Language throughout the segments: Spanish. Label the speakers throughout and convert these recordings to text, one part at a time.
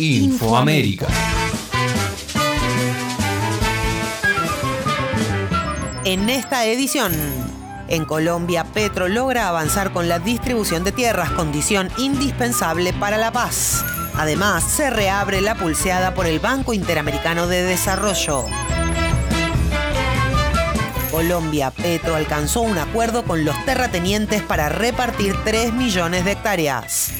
Speaker 1: Infoamérica.
Speaker 2: En esta edición, en Colombia, Petro logra avanzar con la distribución de tierras, condición indispensable para la paz. Además, se reabre la pulseada por el Banco Interamericano de Desarrollo. Colombia, Petro alcanzó un acuerdo con los terratenientes para repartir 3 millones de hectáreas.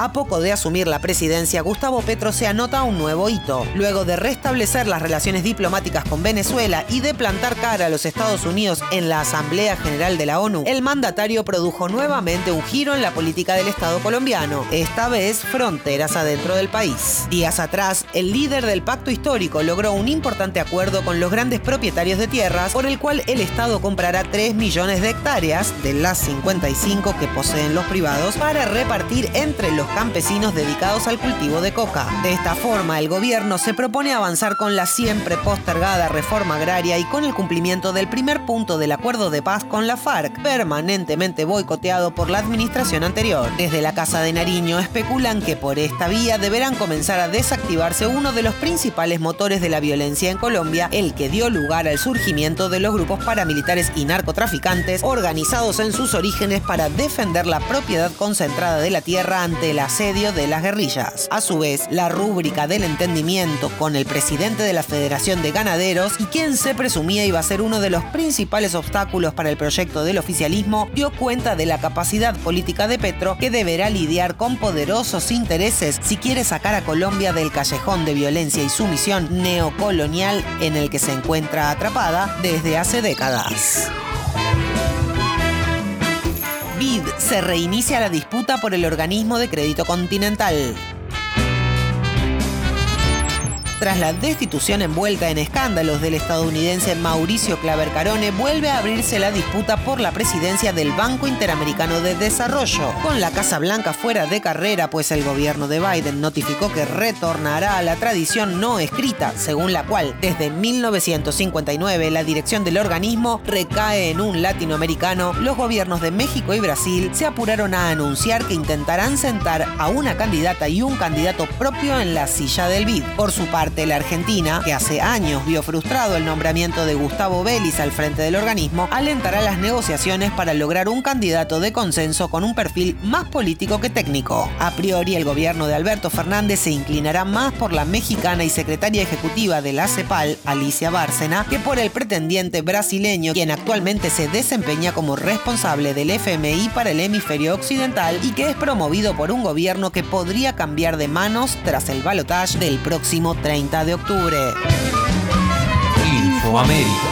Speaker 2: A poco de asumir la presidencia, Gustavo Petro se anota un nuevo hito. Luego de restablecer las relaciones diplomáticas con Venezuela y de plantar cara a los Estados Unidos en la Asamblea General de la ONU, el mandatario produjo nuevamente un giro en la política del Estado colombiano, esta vez fronteras adentro del país. Días atrás, el líder del pacto histórico logró un importante acuerdo con los grandes propietarios de tierras por el cual el Estado comprará 3 millones de hectáreas de las 55 que poseen los privados para repartir entre los campesinos dedicados al cultivo de coca. De esta forma, el gobierno se propone avanzar con la siempre postergada reforma agraria y con el cumplimiento del primer punto del acuerdo de paz con la FARC, permanentemente boicoteado por la administración anterior. Desde la Casa de Nariño especulan que por esta vía deberán comenzar a desactivarse uno de los principales motores de la violencia en Colombia, el que dio lugar al surgimiento de los grupos paramilitares y narcotraficantes organizados en sus orígenes para defender la propiedad concentrada de la tierra ante el asedio de las guerrillas. A su vez, la rúbrica del entendimiento con el presidente de la Federación de Ganaderos y quien se presumía iba a ser uno de los principales obstáculos para el proyecto del oficialismo, dio cuenta de la capacidad política de Petro que deberá lidiar con poderosos intereses si quiere sacar a Colombia del callejón de violencia y sumisión neocolonial en el que se encuentra atrapada desde hace décadas. BID se reinicia la disputa por el organismo de crédito continental. Tras la destitución envuelta en escándalos del estadounidense Mauricio Claver Carone, vuelve a abrirse la disputa por la presidencia del Banco Interamericano de Desarrollo. Con la Casa Blanca fuera de carrera, pues el gobierno de Biden notificó que retornará a la tradición no escrita, según la cual desde 1959 la dirección del organismo recae en un latinoamericano, los gobiernos de México y Brasil se apuraron a anunciar que intentarán sentar a una candidata y un candidato propio en la silla del BID. Por su parte, la Argentina, que hace años vio frustrado el nombramiento de Gustavo Vélez al frente del organismo, alentará las negociaciones para lograr un candidato de consenso con un perfil más político que técnico. A priori, el gobierno de Alberto Fernández se inclinará más por la mexicana y secretaria ejecutiva de la CEPAL, Alicia Bárcena, que por el pretendiente brasileño, quien actualmente se desempeña como responsable del FMI para el hemisferio occidental y que es promovido por un gobierno que podría cambiar de manos tras el balotaje del próximo 30 de octubre.
Speaker 1: Infoamérica.